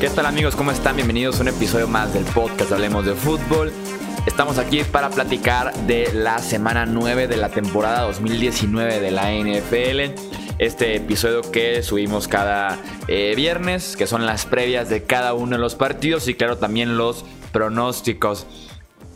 ¿Qué tal amigos? ¿Cómo están? Bienvenidos a un episodio más del podcast Hablemos de Fútbol. Estamos aquí para platicar de la semana 9 de la temporada 2019 de la NFL. Este episodio que subimos cada eh, viernes, que son las previas de cada uno de los partidos y claro también los pronósticos.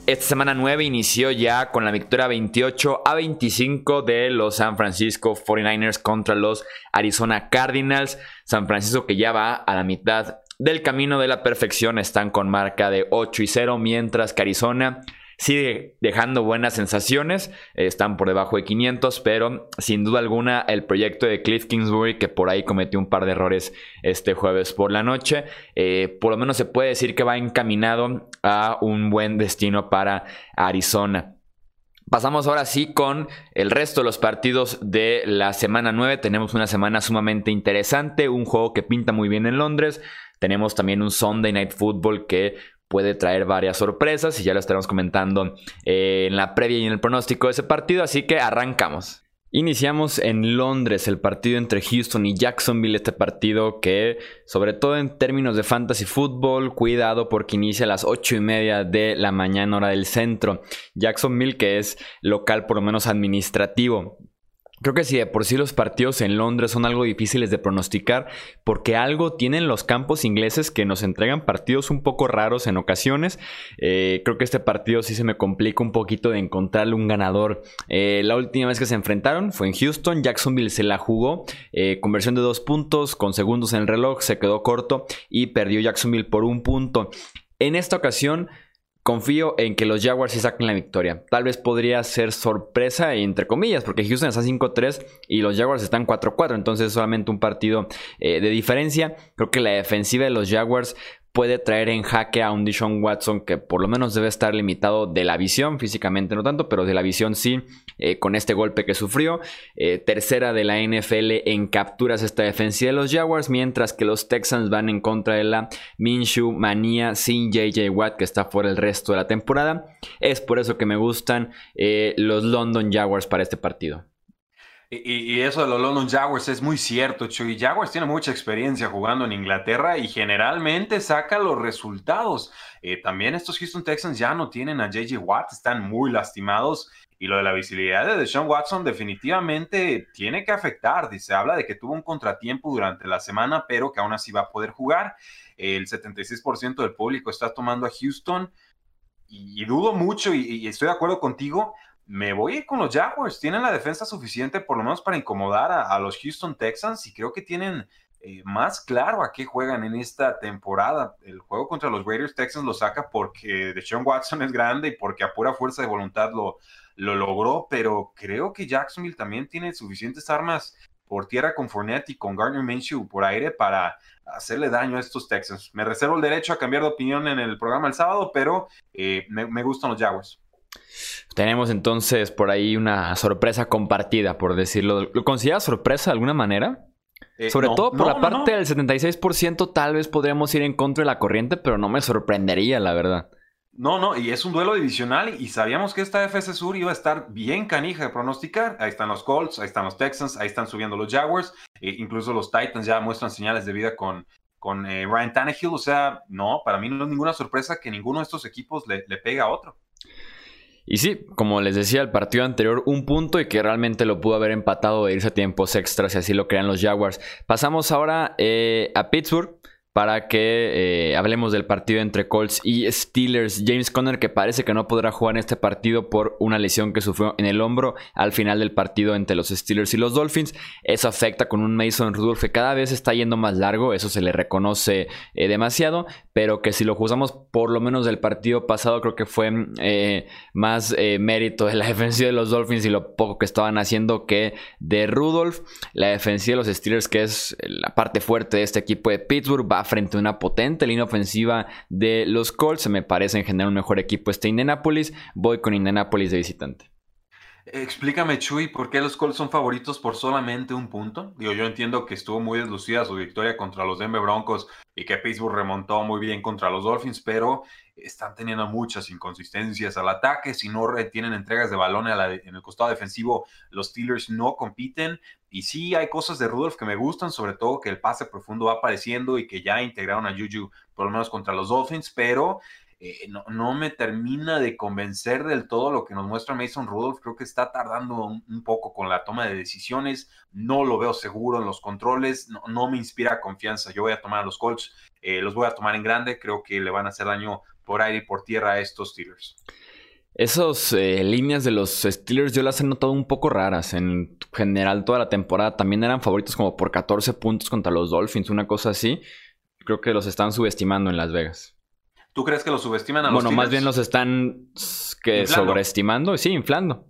Esta semana 9 inició ya con la victoria 28 a 25 de los San Francisco 49ers contra los Arizona Cardinals. San Francisco que ya va a la mitad del camino de la perfección están con marca de 8 y 0, mientras que Arizona sigue dejando buenas sensaciones, están por debajo de 500, pero sin duda alguna el proyecto de Cliff Kingsbury, que por ahí cometió un par de errores este jueves por la noche, eh, por lo menos se puede decir que va encaminado a un buen destino para Arizona. Pasamos ahora sí con el resto de los partidos de la semana 9. Tenemos una semana sumamente interesante, un juego que pinta muy bien en Londres. Tenemos también un Sunday Night Football que puede traer varias sorpresas y ya lo estaremos comentando eh, en la previa y en el pronóstico de ese partido, así que arrancamos. Iniciamos en Londres el partido entre Houston y Jacksonville, este partido que, sobre todo en términos de fantasy fútbol, cuidado porque inicia a las 8 y media de la mañana hora del centro. Jacksonville que es local por lo menos administrativo. Creo que si de por sí los partidos en Londres son algo difíciles de pronosticar, porque algo tienen los campos ingleses que nos entregan partidos un poco raros en ocasiones. Eh, creo que este partido sí se me complica un poquito de encontrarle un ganador. Eh, la última vez que se enfrentaron fue en Houston, Jacksonville se la jugó, eh, conversión de dos puntos, con segundos en el reloj, se quedó corto y perdió Jacksonville por un punto. En esta ocasión Confío en que los Jaguars sí saquen la victoria. Tal vez podría ser sorpresa, entre comillas, porque Houston está 5-3 y los Jaguars están 4-4. Entonces, solamente un partido eh, de diferencia. Creo que la defensiva de los Jaguars puede traer en jaque a un Dishon Watson que por lo menos debe estar limitado de la visión, físicamente no tanto, pero de la visión sí, eh, con este golpe que sufrió. Eh, tercera de la NFL en capturas esta defensiva de los Jaguars, mientras que los Texans van en contra de la Minshew manía sin JJ Watt que está fuera el resto de la temporada. Es por eso que me gustan eh, los London Jaguars para este partido. Y, eso de los London Jaguars es muy cierto, Chuy. Jaguars tiene mucha experiencia jugando en Inglaterra y generalmente saca los resultados. Eh, también estos Houston Texans ya no tienen a JJ Watt, están muy lastimados. Y lo de la visibilidad de Deshaun Watson definitivamente tiene que afectar. Se habla de que tuvo un contratiempo durante la semana, pero que aún así va a poder jugar. El 76% del público está tomando a Houston y, dudo mucho y, estoy de acuerdo contigo me voy con los Jaguars. Tienen la defensa suficiente por lo menos para incomodar a, los Houston Texans y creo que tienen eh, más claro a qué juegan en esta temporada. El juego contra los Raiders Texans lo saca porque Deshaun Watson es grande y porque a pura fuerza de voluntad lo, lo logró, pero creo que Jacksonville también tiene suficientes armas por tierra con Fournette y con Gardner Minshew por aire para hacerle daño a estos Texans. Me reservo el derecho a cambiar de opinión en el programa el sábado, pero eh, me gustan los Jaguars. Tenemos entonces por ahí una sorpresa compartida, por decirlo. ¿Lo consideras sorpresa de alguna manera? Eh, Sobre todo por la parte del 76%, tal vez podríamos ir en contra de la corriente, pero no me sorprendería, la verdad. No, no, y es un duelo divisional y sabíamos que esta FC Sur iba a estar bien canija de pronosticar. Ahí están los Colts, ahí están los Texans, ahí están subiendo los Jaguars, e incluso los Titans ya muestran señales de vida con, con eh, Ryan Tannehill. O sea, no, para mí no es ninguna sorpresa que ninguno de estos equipos le, le pega a otro. Y sí, como les decía, el partido anterior, un punto y que realmente lo pudo haber empatado e irse a tiempos extras, si así lo crean los Jaguars. Pasamos ahora eh, a Pittsburgh para que eh, hablemos del partido entre Colts y Steelers. James Conner que parece que no podrá jugar en este partido por una lesión que sufrió en el hombro al final del partido entre los Steelers y los Dolphins. Eso afecta con un Mason Rudolph que cada vez está yendo más largo, eso se le reconoce eh, demasiado, pero que si lo juzgamos por lo menos del partido pasado creo que fue eh, más mérito de la defensiva de los Dolphins y lo poco que estaban haciendo que de Rudolph. La defensiva de los Steelers que es la parte fuerte de este equipo de Pittsburgh va frente a una potente línea ofensiva de los Colts. Me parece en general un mejor equipo este Indianapolis. Voy con Indianapolis de visitante. Explícame, Chuy, ¿por qué los Colts son favoritos por solamente un punto? Digo, yo entiendo que estuvo muy deslucida su victoria contra los Denver Broncos y que Pittsburgh remontó muy bien contra los Dolphins, pero están teniendo muchas inconsistencias al ataque. Si no retienen entregas de balón en el costado defensivo, los Steelers no compiten. Y sí hay cosas de Rudolph que me gustan, sobre todo que el pase profundo va apareciendo y que ya integraron a Juju por lo menos contra los Dolphins, pero eh, no, me termina de convencer del todo lo que nos muestra Mason Rudolph. Creo que está tardando un, poco con la toma de decisiones. No lo veo seguro en los controles. No, me inspira confianza. Yo voy a tomar a los Colts. Eh, los voy a tomar en grande. Creo que le van a hacer daño por aire y por tierra a estos Steelers. Esas eh, líneas de los Steelers yo las he notado un poco raras. En general, toda la temporada también eran favoritos como por 14 puntos contra los Dolphins, una cosa así. Creo que los están subestimando en Las Vegas. ¿Tú crees que los subestiman a los Bueno, más bien los están que sobreestimando, sí, inflando.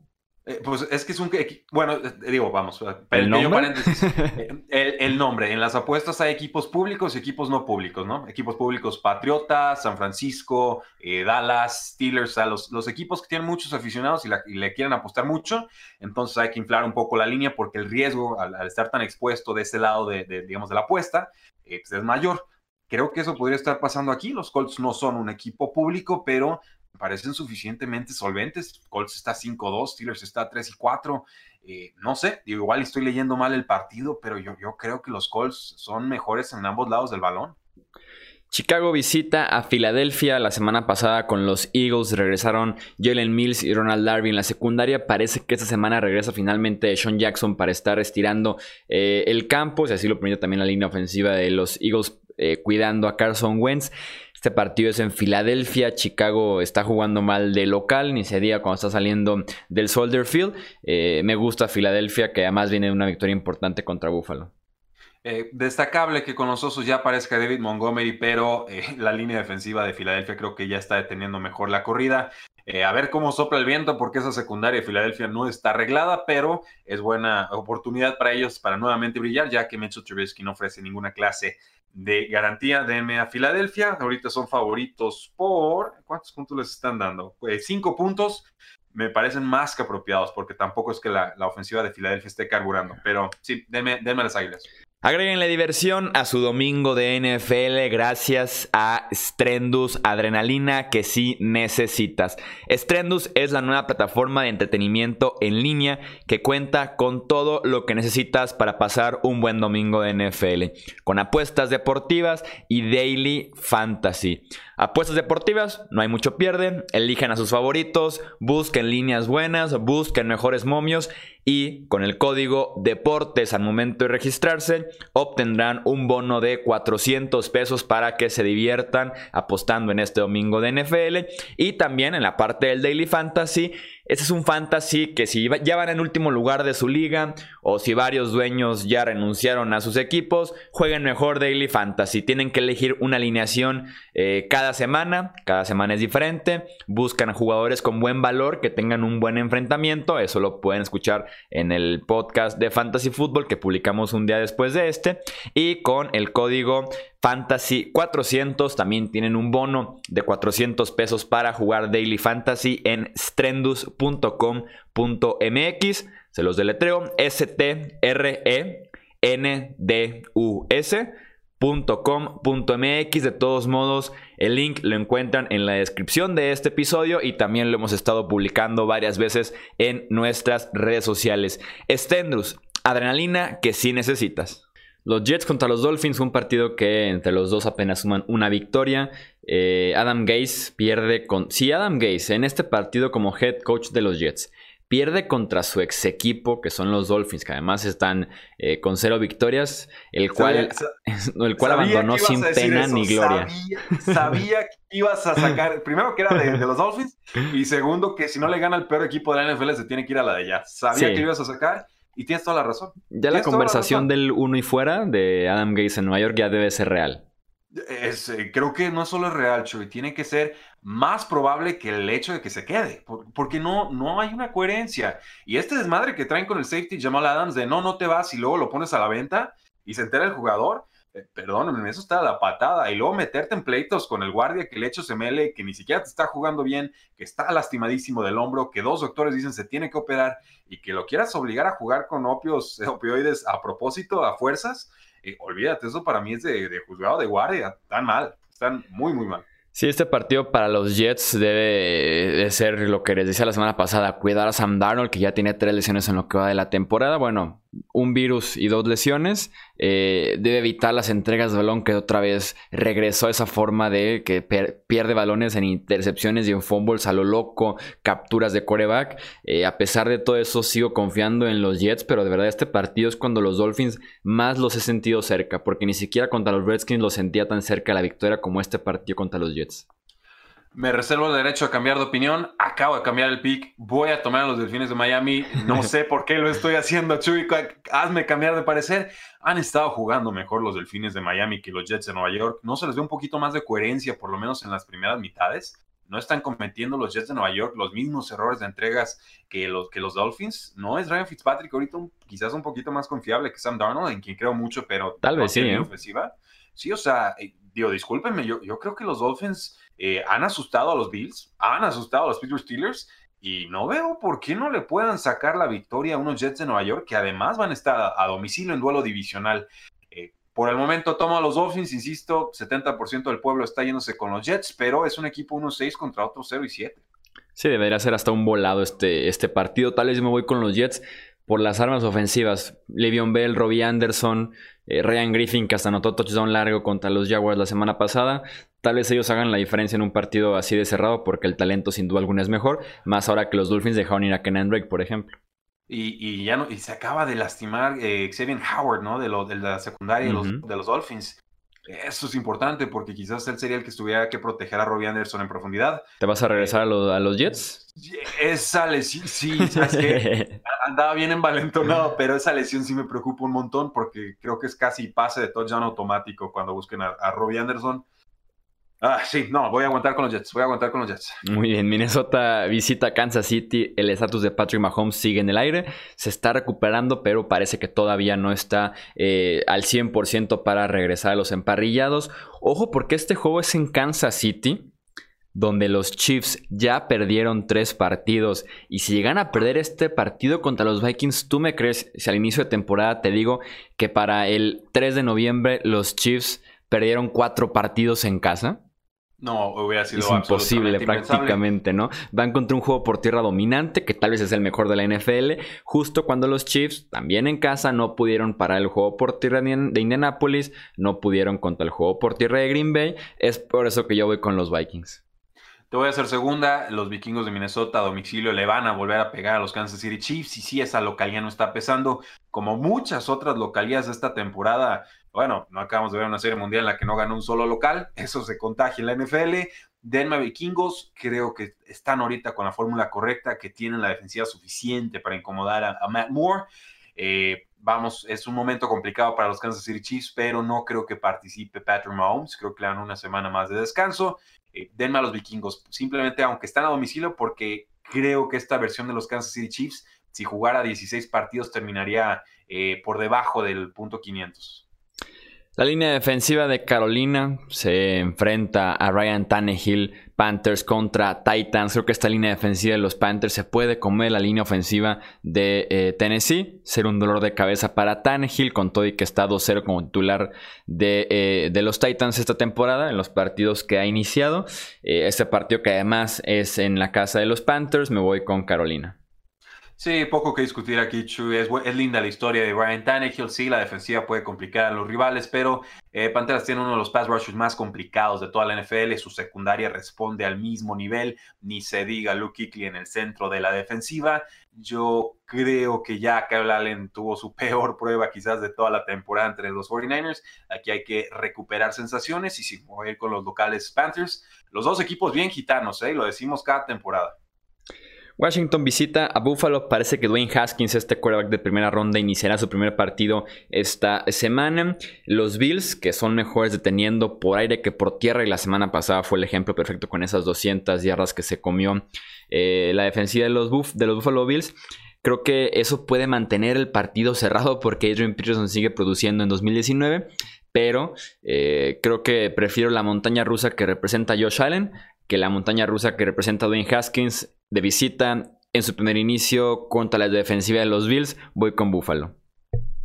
Eh, pues es que es un... Bueno, eh, digo, vamos, ¿El nombre? Eh, el, nombre. En las apuestas hay equipos públicos y equipos no públicos, ¿no? Equipos públicos Patriotas, San Francisco, Dallas, Steelers, o sea, los, los, equipos que tienen muchos aficionados y, le quieren apostar mucho, entonces hay que inflar un poco la línea porque el riesgo al, estar tan expuesto de ese lado de, digamos, de la apuesta, pues es mayor. Creo que eso podría estar pasando aquí. Los Colts no son un equipo público, pero parecen suficientemente solventes. Colts está 5-2, Steelers está 3 y 4. Eh, no sé, igual estoy leyendo mal el partido, pero yo, yo creo que los Colts son mejores en ambos lados del balón. Chicago visita a Filadelfia la semana pasada con los Eagles. Regresaron Jalen Mills y Ronald Darby en la secundaria. Parece que esta semana regresa finalmente Sean Jackson para estar estirando eh, el campo. Si así lo permite también la línea ofensiva de los Eagles eh, cuidando a Carson Wentz. Este partido es en Filadelfia. Chicago está jugando mal de local, ni se diga cuando está saliendo del Soldier Field. Eh, me gusta Filadelfia, que además viene de una victoria importante contra Buffalo. Eh, destacable que con los osos ya aparezca David Montgomery, pero la línea defensiva de Filadelfia creo que ya está deteniendo mejor la corrida. a ver cómo sopla el viento, porque esa secundaria de Filadelfia no está arreglada, pero es buena oportunidad para ellos para nuevamente brillar, ya que Mitchell Trubisky no ofrece ninguna clase de garantía. Denme a Filadelfia. Ahorita son favoritos por. ¿Cuántos puntos les están dando? Pues cinco puntos. Me parecen más que apropiados porque tampoco es que la, ofensiva de Filadelfia esté carburando. Pero sí, denme, denme las águilas. Agréguenle diversión a su domingo de NFL gracias a Strendus Adrenalina que sí necesitas. Strendus es la nueva plataforma de entretenimiento en línea que cuenta con todo lo que necesitas para pasar un buen domingo de NFL, con apuestas deportivas y daily fantasy. Apuestas deportivas, no hay mucho pierde, elijan a sus favoritos, busquen líneas buenas, busquen mejores momios y con el código deportes al momento de registrarse obtendrán un bono de 400 pesos para que se diviertan apostando en este domingo de NFL y también en la parte del Daily Fantasy este es un fantasy que si ya van en último lugar de su liga o si varios dueños ya renunciaron a sus equipos, jueguen mejor Daily Fantasy. Tienen que elegir una alineación eh, cada semana, cada semana es diferente. Buscan jugadores con buen valor que tengan un buen enfrentamiento. Eso lo pueden escuchar en el podcast de Fantasy Football que publicamos un día después de este. Y con el código Fantasy 400. También tienen un bono de 400 pesos para jugar Daily Fantasy en strendus.com.mx. Se los deletreo. S-T-R-E-N-D-U-S.com.mx. De todos modos, el link lo encuentran en la descripción de este episodio y también lo hemos estado publicando varias veces en nuestras redes sociales. Stendus, adrenalina que sí necesitas. Los Jets contra los Dolphins, un partido que entre los dos apenas suman una victoria. Eh, Adam Gase pierde con. Si Adam Gase en este partido como head coach de los Jets pierde contra su ex equipo, que son los Dolphins, que además están eh, con cero victorias, el cual, el cual abandonó sin pena ni gloria. Sabía, que ibas a sacar, primero que era de, los Dolphins, y segundo que si no le gana el peor equipo de la NFL se tiene que ir a la de allá. Sabía que ibas a sacar y tienes toda la razón. Ya la conversación del uno y fuera de Adam Gates en Nueva York ya debe ser real. Es, eh, creo que no solo es real, Chuy, tiene que ser más probable que el hecho de que se quede, porque no, no hay una coherencia. Y este desmadre que traen con el safety Jamal Adams de no, no te vas y luego lo pones a la venta y se entera el jugador, eh, perdónenme, eso está la patada. Y luego meterte en pleitos con el guardia que el hecho se mele, que ni siquiera te está jugando bien, que está lastimadísimo del hombro, que dos doctores dicen se tiene que operar y que lo quieras obligar a jugar con opios, opioides a propósito, a fuerzas. Eh, olvídate, eso para mí es de, de juzgado de guardia. Están mal, están muy, muy mal. Sí, este partido para los Jets debe de ser lo que les decía la semana pasada, cuidar a Sam Darnold, que ya tiene tres lesiones en lo que va de la temporada. Bueno, un virus y dos lesiones. Eh, debe evitar las entregas de balón, que otra vez regresó a esa forma de que pierde balones en intercepciones y en fumbles a lo loco, capturas de coreback. Eh, a pesar de todo eso, sigo confiando en los Jets, pero de verdad este partido es cuando los Dolphins más los he sentido cerca, porque ni siquiera contra los Redskins los sentía tan cerca la victoria como este partido contra los Jets. Me reservo el derecho a cambiar de opinión. Acabo de cambiar el pick. Voy a tomar a los Delfines de Miami. No sé por qué lo estoy haciendo, Chuy. Hazme cambiar de parecer. Han estado jugando mejor los Delfines de Miami que los Jets de Nueva York. No se les ve un poquito más de coherencia, por lo menos en las primeras mitades. No están cometiendo los Jets de Nueva York los mismos errores de entregas que los, que los Dolphins. No es Ryan Fitzpatrick ahorita quizás un poquito más confiable que Sam Darnold, en quien creo mucho, pero tal vez sí. ¿eh? Ofensiva. Sí, o sea, eh, digo, discúlpenme, yo, creo que los Dolphins eh, han asustado a los Bills, han asustado a los Pittsburgh Steelers y no veo por qué no le puedan sacar la victoria a unos Jets de Nueva York que además van a estar a, domicilio en duelo divisional. Eh, por el momento tomo a los Dolphins, insisto, 70% del pueblo está yéndose con los Jets, pero es un equipo 1-6 contra otro 0 y 7. Sí, debería ser hasta un volado este, este partido. Tal vez me voy con los Jets por las armas ofensivas. Le'Veon Bell, Robbie Anderson, eh, Ryan Griffin, que hasta anotó touchdown largo contra los Jaguars la semana pasada. Tal vez ellos hagan la diferencia en un partido así de cerrado, porque el talento sin duda alguna es mejor. Más ahora que los Dolphins dejaron ir a Kenan Drake, por ejemplo. Y, ya no, y se acaba de lastimar eh, Xavier Howard, ¿no? De, lo, de la secundaria de, los, Dolphins. Eso es importante porque quizás él sería el que estuviera que proteger a Robbie Anderson en profundidad. ¿Te vas a regresar a, a los Jets? Esa lesión, sí, ¿sabes qué? Andaba bien envalentonado, pero esa lesión sí me preocupa un montón porque creo que es casi pase de touchdown automático cuando busquen a, a Robbie Anderson. Ah, sí, no, voy a aguantar con los Jets, voy a aguantar con los Jets. Muy bien, Minnesota visita Kansas City, el estatus de Patrick Mahomes sigue en el aire, se está recuperando, pero parece que todavía no está eh, al 100% para regresar a los emparrillados. Ojo, porque este juego es en Kansas City, donde los Chiefs ya perdieron tres partidos. Y si llegan a perder este partido contra los Vikings, ¿tú me crees si al inicio de temporada te digo que para el 3 de noviembre los Chiefs perdieron cuatro partidos en casa? No, hubiera sido es imposible prácticamente, ¿no? Van contra un juego por tierra dominante, que tal vez es el mejor de la NFL, justo cuando los Chiefs, también en casa, no pudieron parar el juego por tierra de Indianapolis, no pudieron contra el juego por tierra de Green Bay. Es por eso que yo voy con los Vikings. Te voy a hacer segunda. Los vikingos de Minnesota a domicilio le van a volver a pegar a los Kansas City Chiefs. Y sí, esa localidad no está pesando. Como muchas otras localidades de esta temporada. Bueno, no acabamos de ver una serie mundial en la que no ganó un solo local. Eso se contagia en la NFL. Denme vikingos. Creo que están ahorita con la fórmula correcta, que tienen la defensiva suficiente para incomodar a, Matt Moore. Eh, vamos, es un momento complicado para los Kansas City Chiefs, pero no creo que participe Patrick Mahomes. Creo que le dan una semana más de descanso. Eh, denme a los vikingos, simplemente aunque están a domicilio, porque creo que esta versión de los Kansas City Chiefs, si jugara 16 partidos, terminaría eh, por debajo del punto 500. La línea defensiva de Carolina se enfrenta a Ryan Tannehill, Panthers contra Titans. Creo que esta línea defensiva de los Panthers se puede comer la línea ofensiva de eh, Tennessee. Ser un dolor de cabeza para Tannehill, con todo y que está 2-0 como titular de, eh, de, los Titans esta temporada en los partidos que ha iniciado. Eh, este partido que además es en la casa de los Panthers, me voy con Carolina. Sí, poco que discutir aquí, Chuy. Es, linda la historia de Ryan Tannehill. Sí, la defensiva puede complicar a los rivales, pero eh, Panteras tiene uno de los pass rushers más complicados de toda la NFL. Su secundaria responde al mismo nivel. Ni se diga Luke Kuechly en el centro de la defensiva. Yo creo que ya Kyle Allen tuvo su peor prueba quizás de toda la temporada entre los 49ers. Aquí hay que recuperar sensaciones y si voy a ir con los locales Panthers. Los dos equipos bien gitanos, ¿eh? lo decimos cada temporada. Washington visita a Buffalo. Parece que Dwayne Haskins, este quarterback de primera ronda, iniciará su primer partido esta semana. Los Bills, que son mejores deteniendo por aire que por tierra, y la semana pasada fue el ejemplo perfecto con esas 200 yardas que se comió eh, la defensiva de los, de los Buffalo Bills. Creo que eso puede mantener el partido cerrado porque Adrian Peterson sigue produciendo en 2019 pero eh, creo que prefiero la montaña rusa que representa Josh Allen que la montaña rusa que representa Dwayne Haskins de visita en su primer inicio contra la defensiva de los Bills. Voy con Buffalo.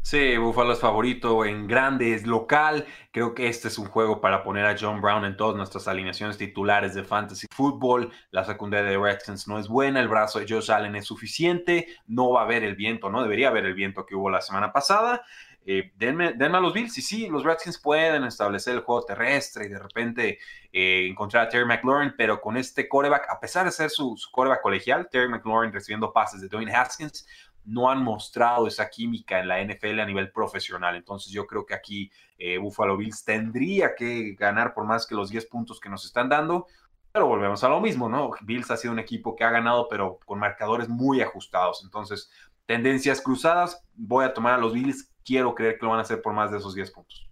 Sí, Buffalo es favorito en grande, es local. Creo que este es un juego para poner a John Brown en todas nuestras alineaciones titulares de fantasy football. La secundaria de Redskins no es buena, el brazo de Josh Allen es suficiente, no va a haber el viento, no debería haber el viento que hubo la semana pasada. Eh, denme, a los Bills y sí, los Redskins pueden establecer el juego terrestre y de repente eh, encontrar a Terry McLaurin, pero con este coreback, a pesar de ser su, su coreback colegial, Terry McLaurin recibiendo pases de Dwayne Haskins, no han mostrado esa química en la NFL a nivel profesional. Entonces yo creo que aquí eh, Buffalo Bills tendría que ganar por más que los 10 puntos que nos están dando. Pero volvemos a lo mismo, ¿no? Bills ha sido un equipo que ha ganado, pero con marcadores muy ajustados. Entonces, tendencias cruzadas, voy a tomar a los Bills. Quiero creer que lo van a hacer por más de esos 10 puntos.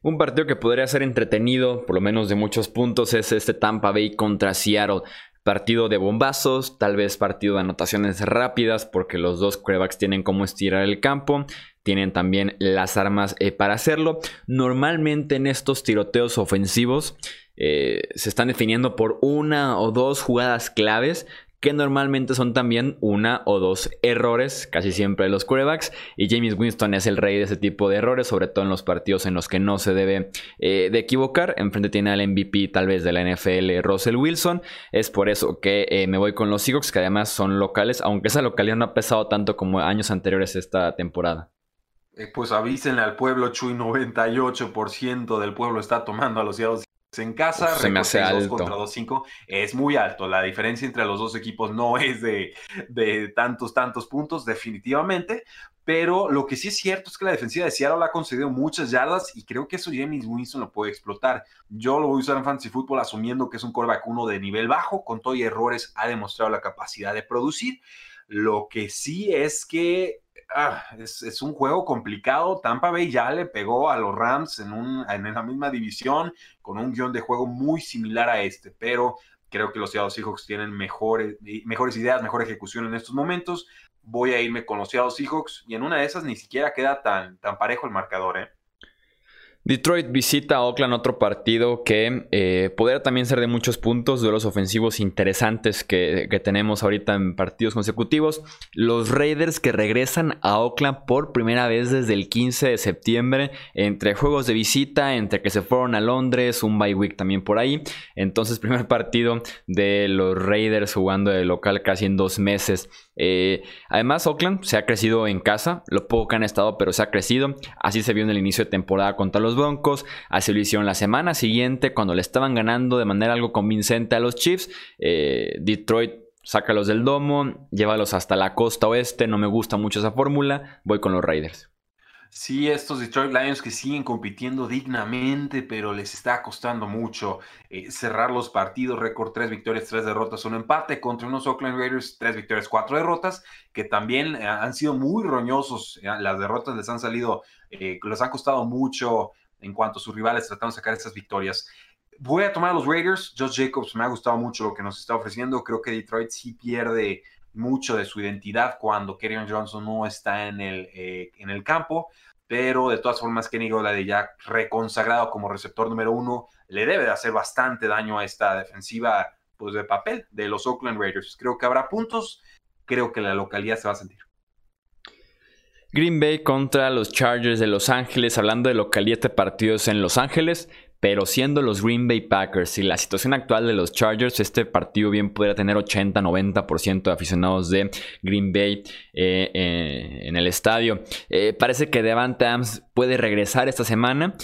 Un partido que podría ser entretenido, por lo menos de muchos puntos, es este Tampa Bay contra Seattle. Partido de bombazos, tal vez partido de anotaciones rápidas, porque los dos quarterbacks tienen cómo estirar el campo, tienen también las armas eh, para hacerlo. Normalmente en estos tiroteos ofensivos eh, se están definiendo por una o dos jugadas claves que normalmente son también una o dos errores, casi siempre de los quarterbacks, y James Winston es el rey de ese tipo de errores, sobre todo en los partidos en los que no se debe eh, de equivocar. Enfrente tiene al MVP tal vez de la NFL, Russell Wilson, es por eso que eh, me voy con los Seahawks, que además son locales, aunque esa localidad no ha pesado tanto como años anteriores esta temporada. Eh, pues avísenle al pueblo, Chuy, 98% del pueblo está tomando a los Seattle en casa, se me hace alto. contra 2-5, es muy alto. La diferencia entre los dos equipos no es de, de, tantos, tantos puntos, definitivamente. Pero lo que sí es cierto es que la defensiva de Seattle ha concedido muchas yardas y creo que eso James Winston lo puede explotar. Yo lo voy a usar en Fantasy Football asumiendo que es un coreback uno de nivel bajo, con todo y errores ha demostrado la capacidad de producir. Lo que sí es que ah, es, un juego complicado. Tampa Bay ya le pegó a los Rams en, un, en la misma división con un guion de juego muy similar a este, pero creo que los Seattle Seahawks tienen mejores, mejores ideas, mejor ejecución en estos momentos. Voy a irme con los Seattle Seahawks y en una de esas ni siquiera queda tan, tan parejo el marcador. ¿eh? Detroit visita a Oakland, otro partido que eh, podría también ser de muchos puntos, de los ofensivos interesantes que, tenemos ahorita en partidos consecutivos. Los Raiders que regresan a Oakland por primera vez desde el 15 de septiembre, entre juegos de visita, entre que se fueron a Londres, un bye week también por ahí. Entonces, primer partido de los Raiders jugando de local casi en dos meses. Eh, además, Oakland se ha crecido en casa, lo poco que han estado, pero se ha crecido. Así se vio en el inicio de temporada contra los Broncos. Así lo hicieron la semana siguiente, cuando le estaban ganando de manera algo convincente a los Chiefs. Eh, Detroit sácalos del domo, llévalos hasta la costa oeste. No me gusta mucho esa fórmula. Voy con los Raiders. Sí, estos Detroit Lions que siguen compitiendo dignamente, pero les está costando mucho eh, cerrar los partidos. Récord tres victorias, tres derrotas, un empate contra unos Oakland Raiders, tres victorias, cuatro derrotas, que también eh, han sido muy roñosos. Eh, las derrotas les han salido, les han costado mucho en cuanto a sus rivales tratando de sacar estas victorias. Voy a tomar a los Raiders. Josh Jacobs me ha gustado mucho lo que nos está ofreciendo. Creo que Detroit sí pierde mucho de su identidad cuando Kerryon Johnson no está en el, eh, en el campo, pero de todas formas Kenny de ya reconsagrado como receptor número uno, le debe de hacer bastante daño a esta defensiva pues, de papel de los Oakland Raiders. Creo que habrá puntos, creo que la localidad se va a sentir. Green Bay contra los Chargers de Los Ángeles, hablando de localidad de partidos en Los Ángeles, pero siendo los Green Bay Packers y la situación actual de los Chargers, este partido bien podría tener 80-90% de aficionados de Green Bay eh, eh, en el estadio. Eh, parece que Devante Adams puede regresar esta semana.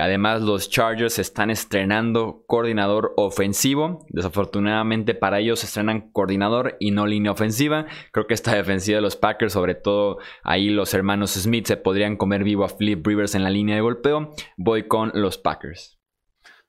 además, los Chargers están estrenando coordinador ofensivo. Desafortunadamente para ellos estrenan coordinador y no línea ofensiva. Creo que esta defensiva de los Packers, sobre todo ahí los hermanos Smith, se podrían comer vivo a Flip Rivers en la línea de golpeo. Voy con los Packers.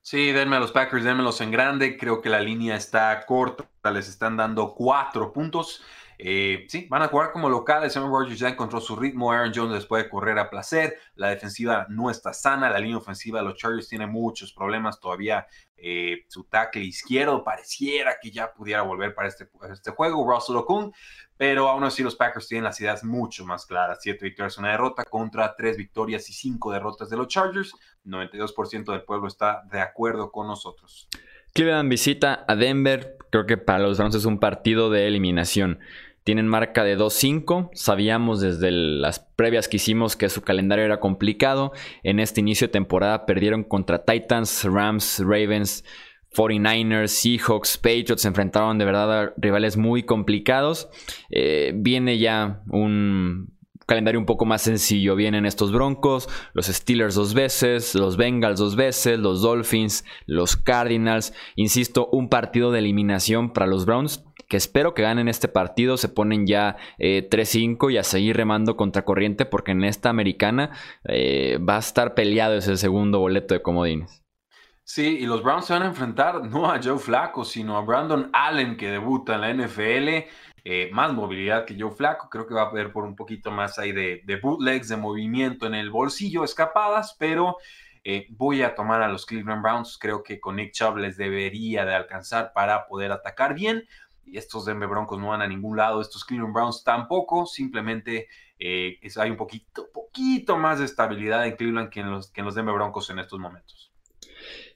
Sí, denme a los Packers, denmelos en grande. Creo que la línea está corta, les están dando cuatro puntos. Eh, sí, van a jugar como locales. Aaron Rodgers ya encontró su ritmo. Aaron Jones les puede correr a placer. La defensiva no está sana. La línea ofensiva de los Chargers tiene muchos problemas todavía. Eh, su tackle izquierdo pareciera que ya pudiera volver para este, este juego. Russell Okung. Pero aún así los Packers tienen las ideas mucho más claras. Siete victorias, una derrota contra tres victorias y cinco derrotas de los Chargers. 92% del pueblo está de acuerdo con nosotros. Cleveland visita a Denver. Creo que para los Browns es un partido de eliminación. Tienen marca de 2-5. Sabíamos desde las previas que hicimos que su calendario era complicado. En este inicio de temporada perdieron contra Titans, Rams, Ravens, 49ers, Seahawks, Patriots. Se enfrentaron de verdad a rivales muy complicados. Eh, viene ya un calendario un poco más sencillo. Vienen estos Broncos, los Steelers dos veces, los Bengals dos veces, los Dolphins, los Cardinals. Insisto, un partido de eliminación para los Browns que espero que ganen este partido, se ponen ya 3-5 eh, y a seguir remando contra corriente porque en esta americana eh, va a estar peleado ese segundo boleto de comodines. Sí, y los Browns se van a enfrentar no a Joe Flaco, sino a Brandon Allen que debuta en la NFL. Eh, más movilidad que Joe Flaco, creo que va a haber por un poquito más ahí de, de bootlegs, de movimiento en el bolsillo, escapadas, pero voy a tomar a los Cleveland Browns. Creo que con Nick Chubb les debería de alcanzar para poder atacar bien y estos Denver Broncos no van a ningún lado, estos Cleveland Browns tampoco, simplemente eh, hay un poquito, poquito más de estabilidad en Cleveland que en los, que en los Denver Broncos en estos momentos.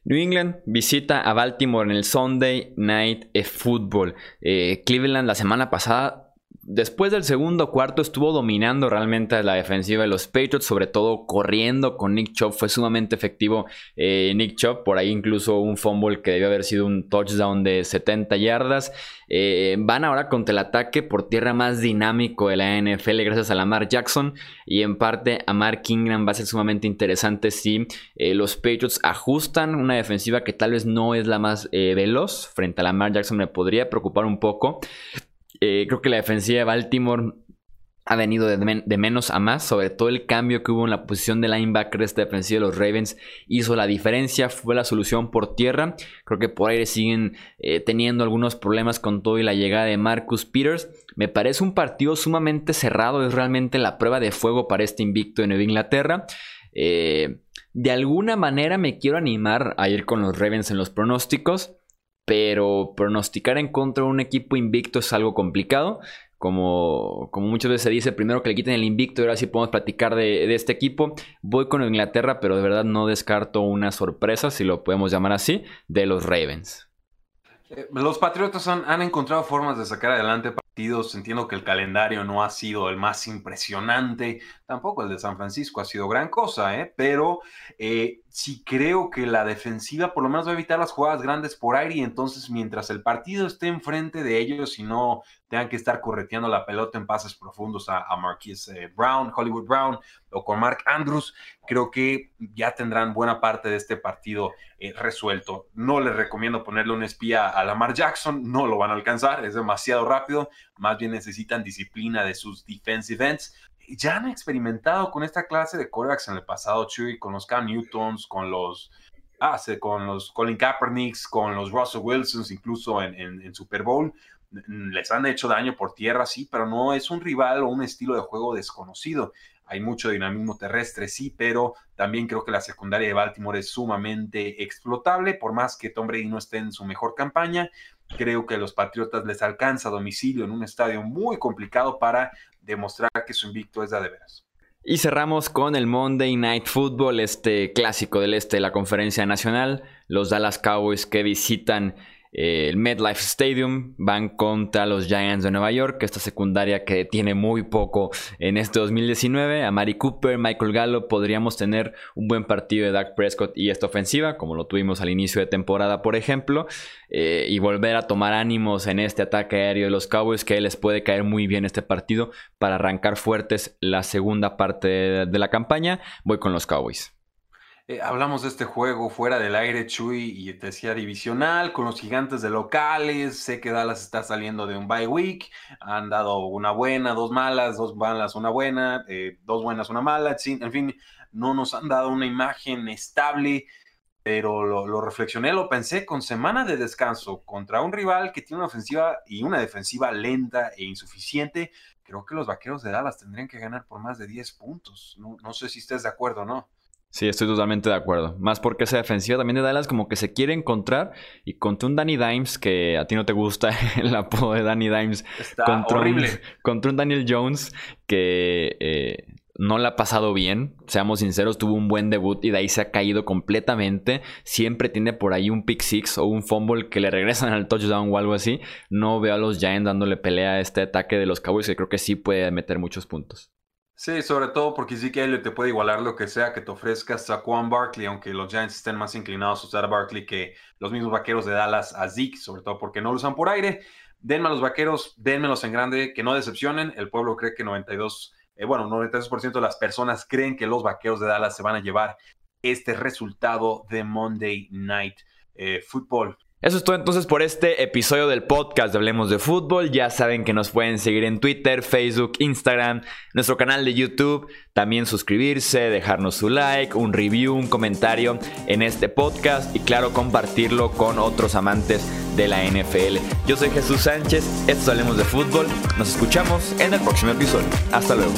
New England visita a Baltimore en el Sunday Night Football. Eh, Cleveland la semana pasada Después del segundo cuarto estuvo dominando realmente la defensiva de los Patriots, sobre todo corriendo con Nick Chubb, fue sumamente efectivo eh, Nick Chubb, por ahí incluso un fumble que debió haber sido un touchdown de 70 yardas. Eh, van ahora contra el ataque por tierra más dinámico de la NFL gracias a Lamar Jackson. Y en parte a Mark Ingram. Va a ser sumamente interesante si eh, los Patriots ajustan una defensiva que tal vez no es la más veloz. Frente a Lamar Jackson me podría preocupar un poco. Eh, creo que la defensiva de Baltimore ha venido de, menos a más, sobre todo el cambio que hubo en la posición de linebacker esta defensiva de los Ravens hizo la diferencia, fue la solución por tierra. Creo que por aire siguen eh, teniendo algunos problemas con todo y la llegada de Marcus Peters. Me parece un partido sumamente cerrado, es realmente la prueba de fuego para este invicto de Nueva Inglaterra. Eh, de alguna manera me quiero animar a ir con los Ravens en los pronósticos pero pronosticar en contra de un equipo invicto es algo complicado. Como, como, muchas veces se dice, primero que le quiten el invicto y ahora sí podemos platicar de, este equipo. Voy con Inglaterra, pero de verdad no descarto una sorpresa, si lo podemos llamar así, de los Ravens. Eh, los Patriotas han, encontrado formas de sacar adelante partidos. Entiendo que el calendario no ha sido el más impresionante. Tampoco el de San Francisco ha sido gran cosa, ¿eh? pero eh, sí creo que la defensiva por lo menos va a evitar las jugadas grandes por aire y entonces mientras el partido esté enfrente de ellos y no tengan que estar correteando la pelota en pases profundos a, a Marquise eh, Brown, Hollywood Brown o con Mark Andrews, creo que ya tendrán buena parte de este partido eh, resuelto. No les recomiendo ponerle un espía a Lamar Jackson, no lo van a alcanzar, es demasiado rápido, más bien necesitan disciplina de sus defensive ends, ya han experimentado con esta clase de corebacks en el pasado, Chuy, con los Cam Newtons, con los, ah, con los Colin Kaepernicks, con los Russell Wilsons, incluso en, Super Bowl. Les han hecho daño por tierra, sí, pero no es un rival o un estilo de juego desconocido. Hay mucho dinamismo terrestre, sí, pero también creo que la secundaria de Baltimore es sumamente explotable, por más que Tom Brady no esté en su mejor campaña. Creo que a los Patriotas les alcanza domicilio en un estadio muy complicado para demostrar que su invicto es de, veras. Y cerramos con el Monday Night Football, este clásico del este de la conferencia nacional. Los Dallas Cowboys que visitan el MetLife Stadium van contra los Giants de Nueva York, esta secundaria que tiene muy poco en este 2019. A Mari Cooper, Michael Gallo, podríamos tener un buen partido de Dak Prescott y esta ofensiva, como lo tuvimos al inicio de temporada, por ejemplo, eh, y volver a tomar ánimos en este ataque aéreo de los Cowboys, que les puede caer muy bien este partido para arrancar fuertes la segunda parte de la campaña. Voy con los Cowboys. Eh, hablamos de este juego fuera del aire, Chuy, y te decía divisional, con los gigantes de locales. Sé que Dallas está saliendo de un bye week. Han dado una buena, dos malas, dos malas, una buena, eh, dos buenas, una mala. En fin, no nos han dado una imagen estable pero lo, reflexioné, lo pensé, con semana de descanso contra un rival que tiene una ofensiva y una defensiva lenta e insuficiente, creo que los Vaqueros de Dallas tendrían que ganar por más de 10 puntos. No, no sé si estés de acuerdo o no. Sí, estoy totalmente de acuerdo. Más porque esa defensiva también de Dallas como que se quiere encontrar y contra un Danny Dimes, que a ti no te gusta el apodo de Danny Dimes. Está contra horrible. Un, contra un Daniel Jones que eh, no le ha pasado bien. Seamos sinceros, tuvo un buen debut y de ahí se ha caído completamente. Siempre tiene por ahí un pick six o un fumble que le regresan al touchdown o algo así. No veo a los Giants dándole pelea a este ataque de los Cowboys que creo que sí puede meter muchos puntos. Sí, sobre todo porque que él te puede igualar lo que sea que te ofrezca Saquon Barkley, aunque los Giants estén más inclinados a usar a Barkley que los mismos vaqueros de Dallas a Zeke, sobre todo porque no lo usan por aire. Denme a los vaqueros, denmelos en grande, que no decepcionen. El pueblo cree que 92, eh, bueno, 92% de las personas creen que los vaqueros de Dallas se van a llevar este resultado de Monday Night eh, Football. Eso es todo entonces por este episodio del podcast de Hablemos de Fútbol. Ya saben que nos pueden seguir en Twitter, Facebook, Instagram, nuestro canal de YouTube. También suscribirse, dejarnos su like, un review, un comentario en este podcast y claro, compartirlo con otros amantes de la NFL. Yo soy Jesús Sánchez, esto es Hablemos de Fútbol. Nos escuchamos en el próximo episodio. Hasta luego.